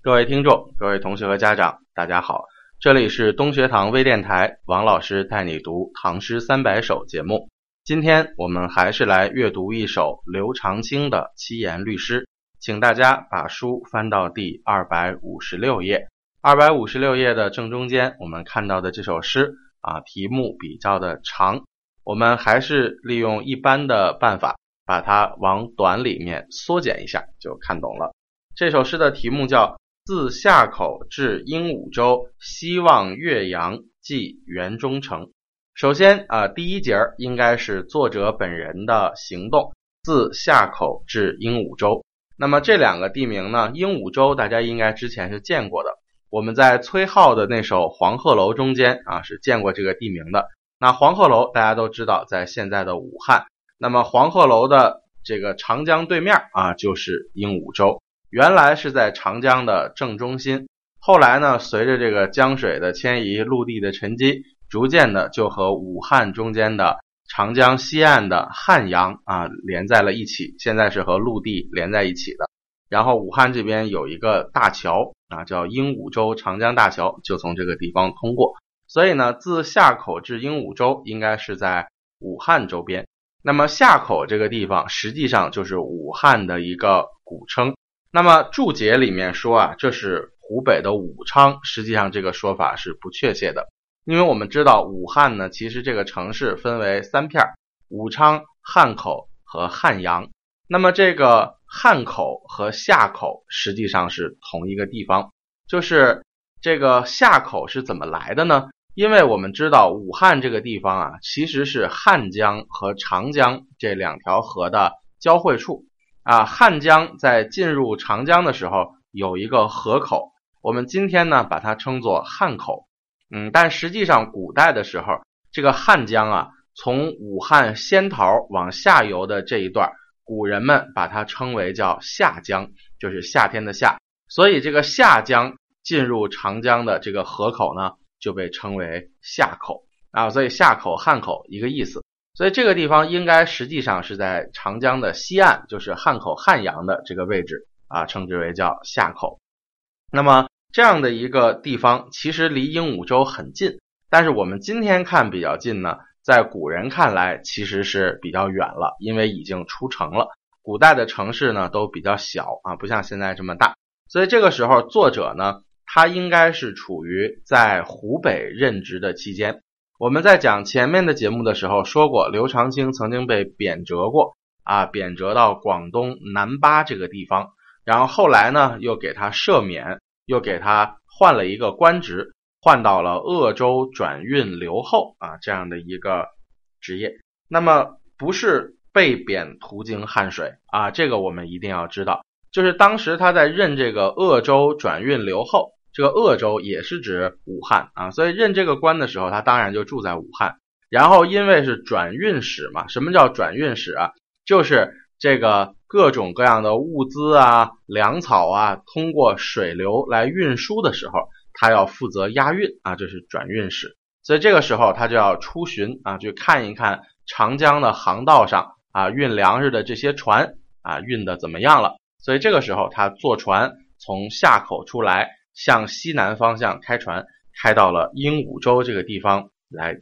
各位听众、各位同学和家长，大家好，这里是东学堂微电台，王老师带你读《唐诗三百首》节目。今天我们还是来阅读一首刘长卿的七言律诗，请大家把书翻到第二百五十六页。二百五十六页的正中间，我们看到的这首诗啊，题目比较的长，我们还是利用一般的办法，把它往短里面缩减一下，就看懂了。这首诗的题目叫。自夏口至鹦鹉洲，西望岳阳，即园中城。首先啊，第一节儿应该是作者本人的行动。自夏口至鹦鹉洲，那么这两个地名呢？鹦鹉洲大家应该之前是见过的，我们在崔颢的那首《黄鹤楼》中间啊是见过这个地名的。那黄鹤楼大家都知道，在现在的武汉。那么黄鹤楼的这个长江对面啊，就是鹦鹉洲。原来是在长江的正中心，后来呢，随着这个江水的迁移、陆地的沉积，逐渐的就和武汉中间的长江西岸的汉阳啊连在了一起。现在是和陆地连在一起的。然后武汉这边有一个大桥啊，叫鹦鹉洲长江大桥，就从这个地方通过。所以呢，自夏口至鹦鹉洲应该是在武汉周边。那么夏口这个地方实际上就是武汉的一个古称。那么注解里面说啊，这是湖北的武昌，实际上这个说法是不确切的，因为我们知道武汉呢，其实这个城市分为三片武昌、汉口和汉阳。那么这个汉口和夏口实际上是同一个地方，就是这个夏口是怎么来的呢？因为我们知道武汉这个地方啊，其实是汉江和长江这两条河的交汇处。啊，汉江在进入长江的时候有一个河口，我们今天呢把它称作汉口。嗯，但实际上古代的时候，这个汉江啊，从武汉仙桃往下游的这一段，古人们把它称为叫夏江，就是夏天的夏。所以这个夏江进入长江的这个河口呢，就被称为夏口啊。所以夏口、汉口一个意思。所以这个地方应该实际上是在长江的西岸，就是汉口汉阳的这个位置啊，称之为叫夏口。那么这样的一个地方，其实离鹦鹉洲很近，但是我们今天看比较近呢，在古人看来其实是比较远了，因为已经出城了。古代的城市呢都比较小啊，不像现在这么大。所以这个时候作者呢，他应该是处于在湖北任职的期间。我们在讲前面的节目的时候说过，刘长卿曾经被贬谪过啊，贬谪到广东南巴这个地方，然后后来呢又给他赦免，又给他换了一个官职，换到了鄂州转运留后啊这样的一个职业。那么不是被贬途经汉水啊，这个我们一定要知道，就是当时他在任这个鄂州转运留后。这个鄂州也是指武汉啊，所以任这个官的时候，他当然就住在武汉。然后因为是转运使嘛，什么叫转运使啊？就是这个各种各样的物资啊、粮草啊，通过水流来运输的时候，他要负责押运啊，这是转运使。所以这个时候他就要出巡啊，去看一看长江的航道上啊，运粮食的这些船啊，运的怎么样了。所以这个时候他坐船从夏口出来。向西南方向开船，开到了鹦鹉洲这个地方来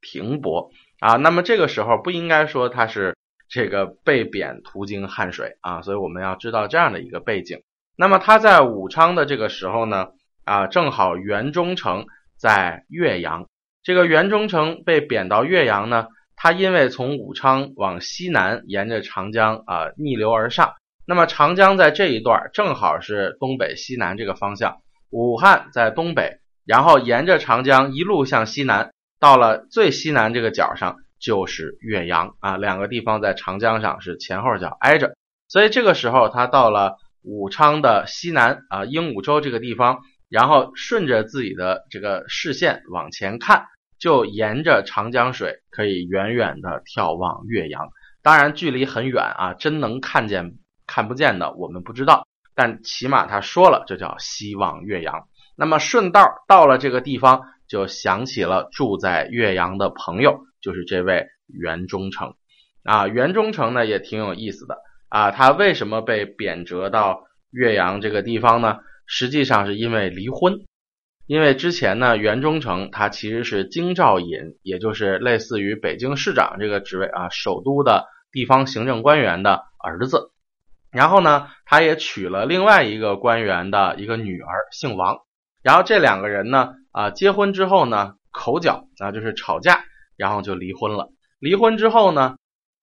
停泊啊。那么这个时候不应该说他是这个被贬途经汉水啊，所以我们要知道这样的一个背景。那么他在武昌的这个时候呢啊，正好袁忠诚在岳阳，这个袁忠诚被贬到岳阳呢，他因为从武昌往西南沿着长江啊逆流而上。那么长江在这一段正好是东北西南这个方向，武汉在东北，然后沿着长江一路向西南，到了最西南这个角上就是岳阳啊，两个地方在长江上是前后脚挨着，所以这个时候他到了武昌的西南啊鹦鹉洲这个地方，然后顺着自己的这个视线往前看，就沿着长江水可以远远的眺望岳阳，当然距离很远啊，真能看见。看不见的我们不知道，但起码他说了，这叫西望岳阳。那么顺道到了这个地方，就想起了住在岳阳的朋友，就是这位袁中丞啊。袁中丞呢也挺有意思的啊，他为什么被贬谪到岳阳这个地方呢？实际上是因为离婚。因为之前呢，袁忠诚他其实是京兆尹，也就是类似于北京市长这个职位啊，首都的地方行政官员的儿子。然后呢，他也娶了另外一个官员的一个女儿，姓王。然后这两个人呢，啊，结婚之后呢，口角啊，就是吵架，然后就离婚了。离婚之后呢，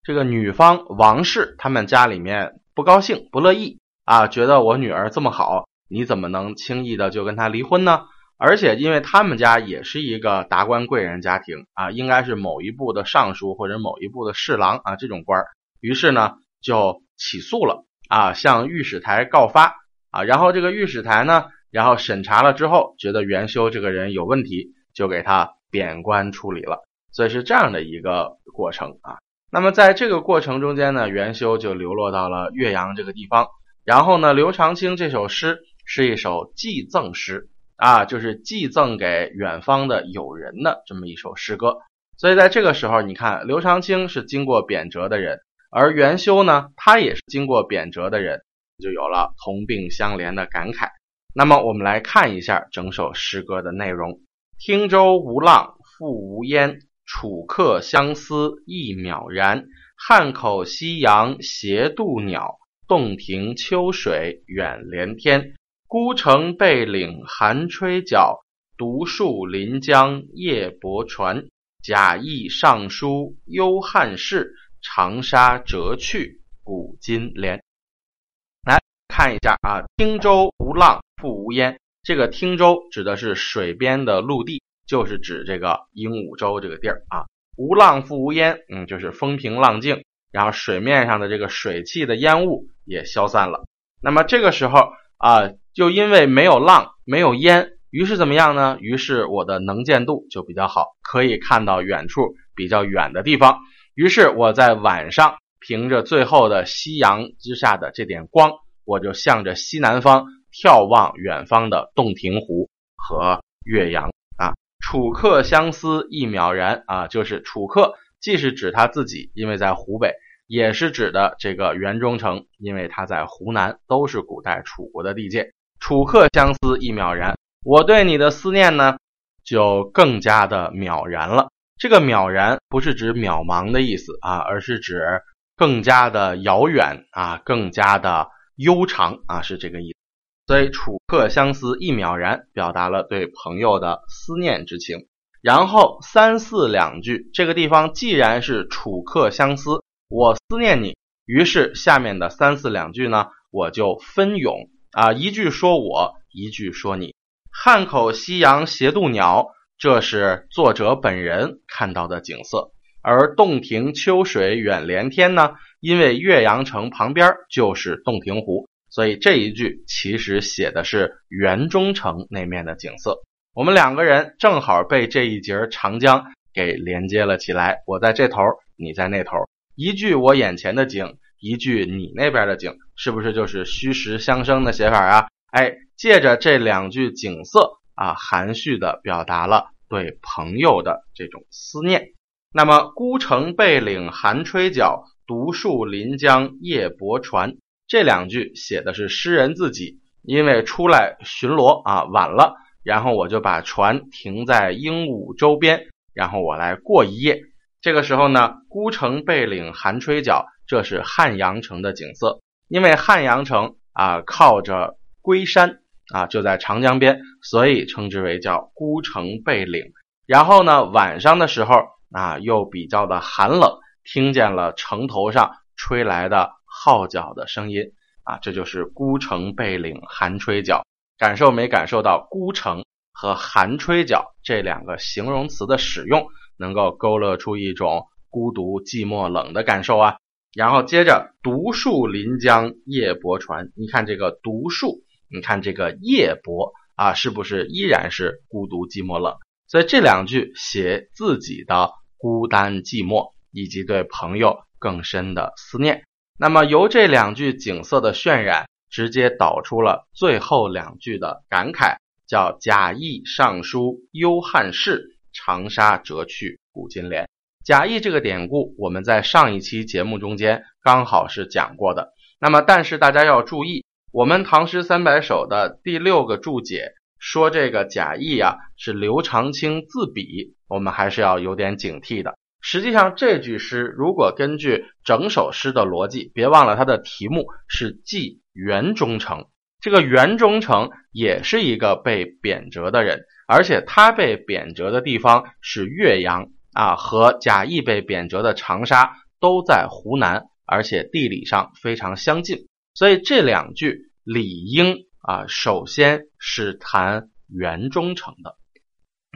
这个女方王氏他们家里面不高兴、不乐意啊，觉得我女儿这么好，你怎么能轻易的就跟她离婚呢？而且，因为他们家也是一个达官贵人家庭啊，应该是某一部的尚书或者某一部的侍郎啊这种官儿，于是呢就起诉了啊，向御史台告发啊，然后这个御史台呢，然后审查了之后，觉得元修这个人有问题，就给他贬官处理了，所以是这样的一个过程啊。那么在这个过程中间呢，元修就流落到了岳阳这个地方，然后呢，刘长卿这首诗是一首祭赠诗。啊，就是寄赠给远方的友人的这么一首诗歌，所以在这个时候，你看刘长卿是经过贬谪的人，而元修呢，他也是经过贬谪的人，就有了同病相怜的感慨。那么我们来看一下整首诗歌的内容：汀州无浪复无烟，楚客相思一渺然。汉口夕阳斜渡鸟，洞庭秋水远连天。孤城背岭寒吹角，独树临江夜泊船。贾谊上书忧汉室，长沙折去古今连。来看一下啊，汀州无浪复无烟。这个汀州指的是水边的陆地，就是指这个鹦鹉洲这个地儿啊。无浪复无烟，嗯，就是风平浪静，然后水面上的这个水汽的烟雾也消散了。那么这个时候啊。就因为没有浪，没有烟，于是怎么样呢？于是我的能见度就比较好，可以看到远处比较远的地方。于是我在晚上凭着最后的夕阳之下的这点光，我就向着西南方眺望远方的洞庭湖和岳阳啊。楚客相思一渺然啊，就是楚客，既是指他自己，因为在湖北。也是指的这个袁忠诚，因为他在湖南，都是古代楚国的地界。楚客相思一渺然，我对你的思念呢，就更加的渺然了。这个渺然不是指渺茫的意思啊，而是指更加的遥远啊，更加的悠长啊，是这个意思。所以楚客相思一渺然，表达了对朋友的思念之情。然后三四两句，这个地方既然是楚客相思。我思念你，于是下面的三四两句呢，我就分咏啊，一句说我，一句说你。汉口夕阳斜渡鸟，这是作者本人看到的景色；而洞庭秋水远连天呢，因为岳阳城旁边就是洞庭湖，所以这一句其实写的是园中城那面的景色。我们两个人正好被这一节长江给连接了起来，我在这头，你在那头。一句我眼前的景，一句你那边的景，是不是就是虚实相生的写法啊？哎，借着这两句景色啊，含蓄的表达了对朋友的这种思念。那么孤城背岭寒吹角，独树临江夜泊船，这两句写的是诗人自己，因为出来巡逻啊晚了，然后我就把船停在鹦鹉洲边，然后我来过一夜。这个时候呢，孤城背岭寒吹角，这是汉阳城的景色。因为汉阳城啊靠着龟山啊，就在长江边，所以称之为叫孤城背岭。然后呢，晚上的时候啊又比较的寒冷，听见了城头上吹来的号角的声音啊，这就是孤城背岭寒吹角。感受没感受到孤城和寒吹角这两个形容词的使用？能够勾勒出一种孤独、寂寞、冷的感受啊。然后接着独树临江夜泊船，你看这个独树，你看这个夜泊啊，是不是依然是孤独、寂寞、冷？所以这两句写自己的孤单、寂寞，以及对朋友更深的思念。那么由这两句景色的渲染，直接导出了最后两句的感慨，叫贾谊上书忧汉室。长沙折去古今连，贾谊这个典故，我们在上一期节目中间刚好是讲过的。那么，但是大家要注意，我们《唐诗三百首》的第六个注解说这个贾谊啊是刘长卿自比，我们还是要有点警惕的。实际上，这句诗如果根据整首诗的逻辑，别忘了它的题目是记袁忠诚。这个袁忠诚也是一个被贬谪的人，而且他被贬谪的地方是岳阳啊，和贾谊被贬谪的长沙都在湖南，而且地理上非常相近。所以这两句理应啊，首先是谈元忠诚的。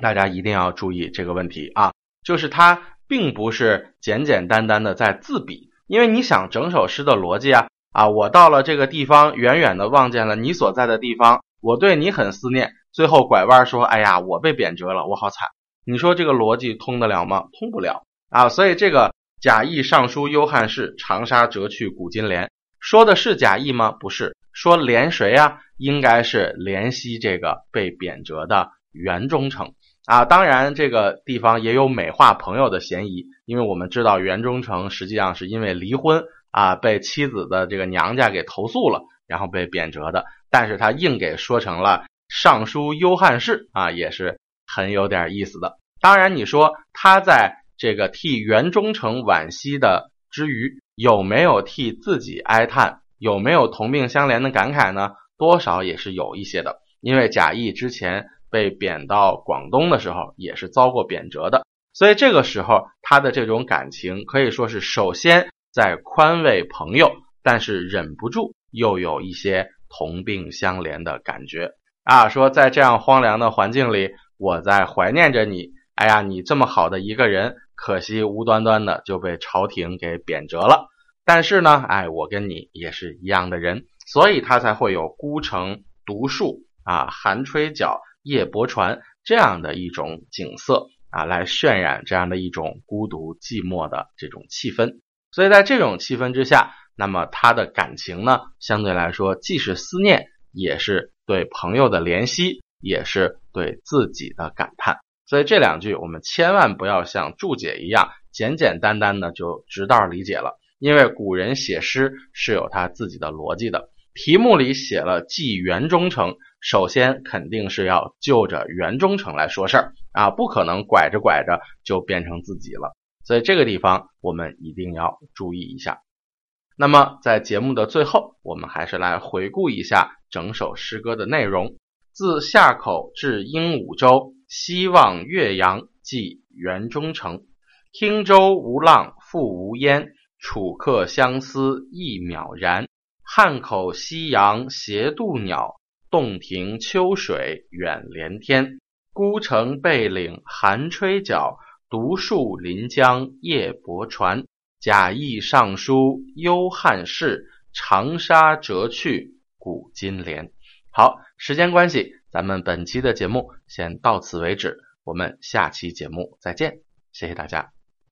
大家一定要注意这个问题啊，就是他。并不是简简单单的在自比，因为你想整首诗的逻辑啊啊，我到了这个地方，远远的望见了你所在的地方，我对你很思念，最后拐弯说，哎呀，我被贬谪了，我好惨。你说这个逻辑通得了吗？通不了啊。所以这个贾谊上书幽汉室，长沙折去古今连，说的是贾谊吗？不是，说连谁啊？应该是怜惜这个被贬谪的袁忠诚。啊，当然这个地方也有美化朋友的嫌疑，因为我们知道袁忠诚实际上是因为离婚啊，被妻子的这个娘家给投诉了，然后被贬谪的。但是他硬给说成了尚书幽汉室啊，也是很有点意思的。当然，你说他在这个替袁忠诚惋惜的之余，有没有替自己哀叹，有没有同病相怜的感慨呢？多少也是有一些的，因为贾谊之前。被贬到广东的时候，也是遭过贬谪的，所以这个时候他的这种感情可以说是首先在宽慰朋友，但是忍不住又有一些同病相怜的感觉啊，说在这样荒凉的环境里，我在怀念着你。哎呀，你这么好的一个人，可惜无端端的就被朝廷给贬谪了。但是呢，哎，我跟你也是一样的人，所以他才会有孤城独树啊，寒吹角。夜泊船这样的一种景色啊，来渲染这样的一种孤独寂寞的这种气氛。所以在这种气氛之下，那么他的感情呢，相对来说既是思念，也是对朋友的怜惜，也是对自己的感叹。所以这两句我们千万不要像注解一样简简单单的就直道理解了，因为古人写诗是有他自己的逻辑的。题目里写了寄元忠诚。首先肯定是要就着元忠诚来说事儿啊，不可能拐着拐着就变成自己了，所以这个地方我们一定要注意一下。那么在节目的最后，我们还是来回顾一下整首诗歌的内容：自夏口至鹦鹉洲，西望岳阳，寄元忠诚。汀州无浪复无烟，楚客相思意渺然。汉口夕阳斜渡鸟。洞庭秋水远连天，孤城背岭寒吹角，独树临江夜泊船。贾谊上书幽汉室，长沙折去古今连。好，时间关系，咱们本期的节目先到此为止，我们下期节目再见，谢谢大家。